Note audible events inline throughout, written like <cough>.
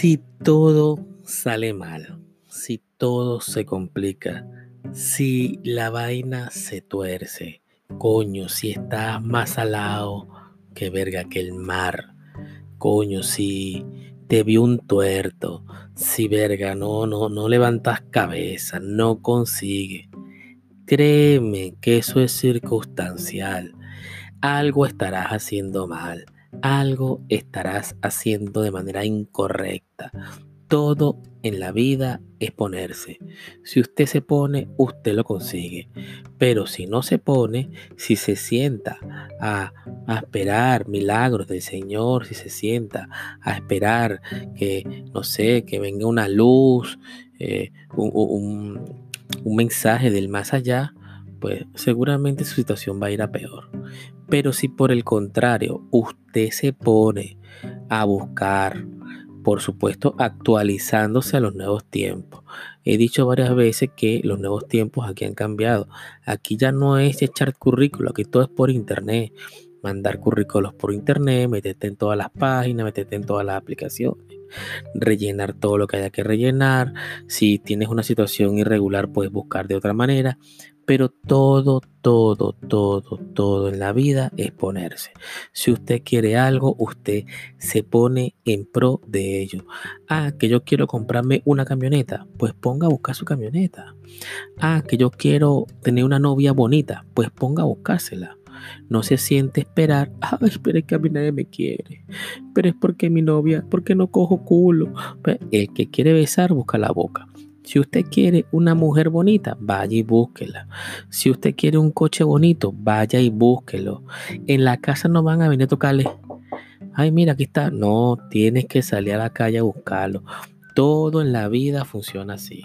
Si todo sale mal, si todo se complica, si la vaina se tuerce, coño, si estás más salado que verga que el mar, coño, si te vio un tuerto, si verga, no, no, no levantas cabeza, no consigue. Créeme que eso es circunstancial. Algo estarás haciendo mal algo estarás haciendo de manera incorrecta. Todo en la vida es ponerse. Si usted se pone, usted lo consigue. Pero si no se pone, si se sienta a, esperar milagros del Señor, si se sienta a esperar que, no sé, que venga una luz, eh, un mensaje del más allá, pues seguramente su situación va a ir a peor. Pero si por el contrario usted se pone a buscar, por supuesto, actualizándose a los nuevos tiempos. He dicho varias veces que los nuevos tiempos aquí han cambiado. Aquí ya no es echar currículo, aquí todo es por internet. Mandar currículos por internet, meterte en todas las páginas, meterte en todas las aplicaciones, rellenar todo lo que haya que rellenar. Si tienes una situación irregular, puedes buscar de otra manera. Pero todo, todo, todo, todo en la vida es ponerse. Si usted quiere algo, usted se pone en pro de ello. Ah, que yo quiero comprarme una camioneta, pues ponga a buscar su camioneta. Ah, que yo quiero tener una novia bonita, pues ponga a buscársela. No se siente esperar, <laughs> ay, espere que a mí nadie me quiere. Pero es porque mi novia, porque no cojo culo. Pues, el que quiere besar, busca la boca. Si usted quiere una mujer bonita, vaya y búsquela. Si usted quiere un coche bonito, vaya y búsquelo. En la casa no van a venir a tocarle. Ay, mira, aquí está. No, tienes que salir a la calle a buscarlo. Todo en la vida funciona así.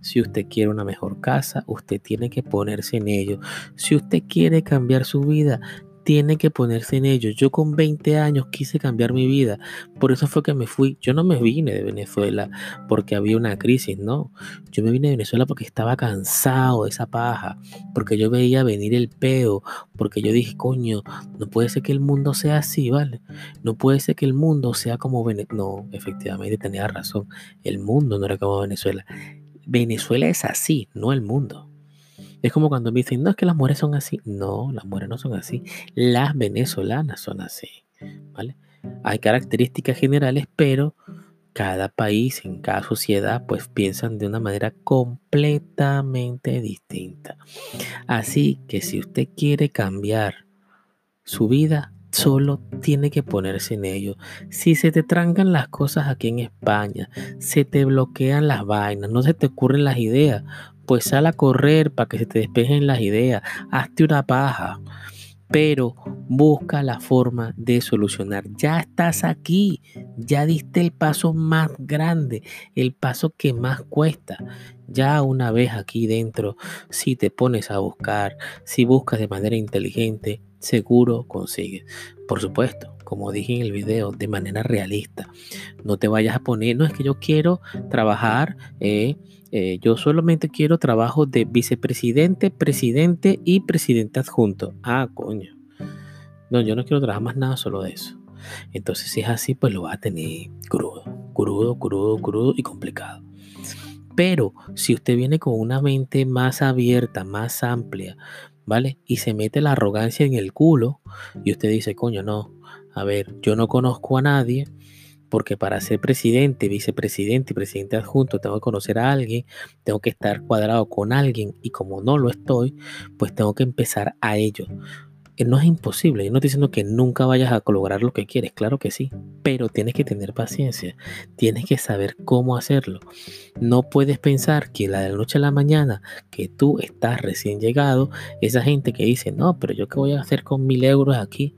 Si usted quiere una mejor casa, usted tiene que ponerse en ello. Si usted quiere cambiar su vida, tiene que ponerse en ello. Yo con 20 años quise cambiar mi vida, por eso fue que me fui. Yo no me vine de Venezuela porque había una crisis, no. Yo me vine de Venezuela porque estaba cansado de esa paja, porque yo veía venir el peo, porque yo dije, coño, no puede ser que el mundo sea así, ¿vale? No puede ser que el mundo sea como Venezuela. No, efectivamente tenía razón, el mundo no era como Venezuela. Venezuela es así, no el mundo. Es como cuando me dicen, no, es que las mujeres son así. No, las mujeres no son así. Las venezolanas son así. ¿Vale? Hay características generales, pero cada país, en cada sociedad, pues piensan de una manera completamente distinta. Así que si usted quiere cambiar su vida, solo tiene que ponerse en ello. Si se te trancan las cosas aquí en España, se te bloquean las vainas, no se te ocurren las ideas, pues sal a correr para que se te despejen las ideas, hazte una paja, pero busca la forma de solucionar. Ya estás aquí, ya diste el paso más grande, el paso que más cuesta. Ya una vez aquí dentro, si te pones a buscar, si buscas de manera inteligente, seguro consigues. Por supuesto, como dije en el video, de manera realista. No te vayas a poner, no es que yo quiero trabajar, eh, eh, yo solamente quiero trabajo de vicepresidente, presidente y presidente adjunto. Ah, coño. No, yo no quiero trabajar más nada solo de eso. Entonces, si es así, pues lo va a tener crudo, crudo, crudo, crudo y complicado. Pero si usted viene con una mente más abierta, más amplia, ¿vale? Y se mete la arrogancia en el culo y usted dice, coño, no, a ver, yo no conozco a nadie, porque para ser presidente, vicepresidente y presidente adjunto tengo que conocer a alguien, tengo que estar cuadrado con alguien y como no lo estoy, pues tengo que empezar a ello. Eh, no es imposible, yo no estoy diciendo que nunca vayas a lograr lo que quieres, claro que sí, pero tienes que tener paciencia, tienes que saber cómo hacerlo. No puedes pensar que la de la noche a la mañana, que tú estás recién llegado, esa gente que dice, no, pero yo qué voy a hacer con mil euros aquí,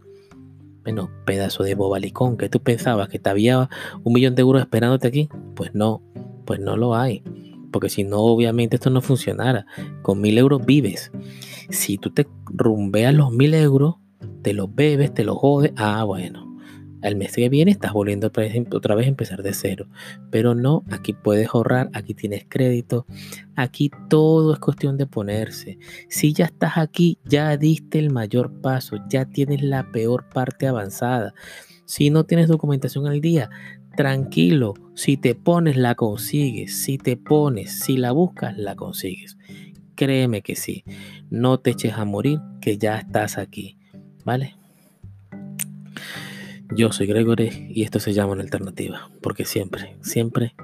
bueno, pedazo de bobalicón, que tú pensabas que te había un millón de euros esperándote aquí. Pues no, pues no lo hay. Porque si no, obviamente esto no funcionara. Con mil euros vives. Si tú te rumbeas los mil euros, te los bebes, te los jodes. Ah, bueno. El mes que viene estás volviendo otra vez a empezar de cero. Pero no, aquí puedes ahorrar, aquí tienes crédito, aquí todo es cuestión de ponerse. Si ya estás aquí, ya diste el mayor paso, ya tienes la peor parte avanzada. Si no tienes documentación al día, tranquilo, si te pones la consigues, si te pones, si la buscas, la consigues. Créeme que sí, no te eches a morir, que ya estás aquí, ¿vale? Yo soy Gregory y esto se llama una alternativa, porque siempre, siempre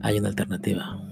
hay una alternativa.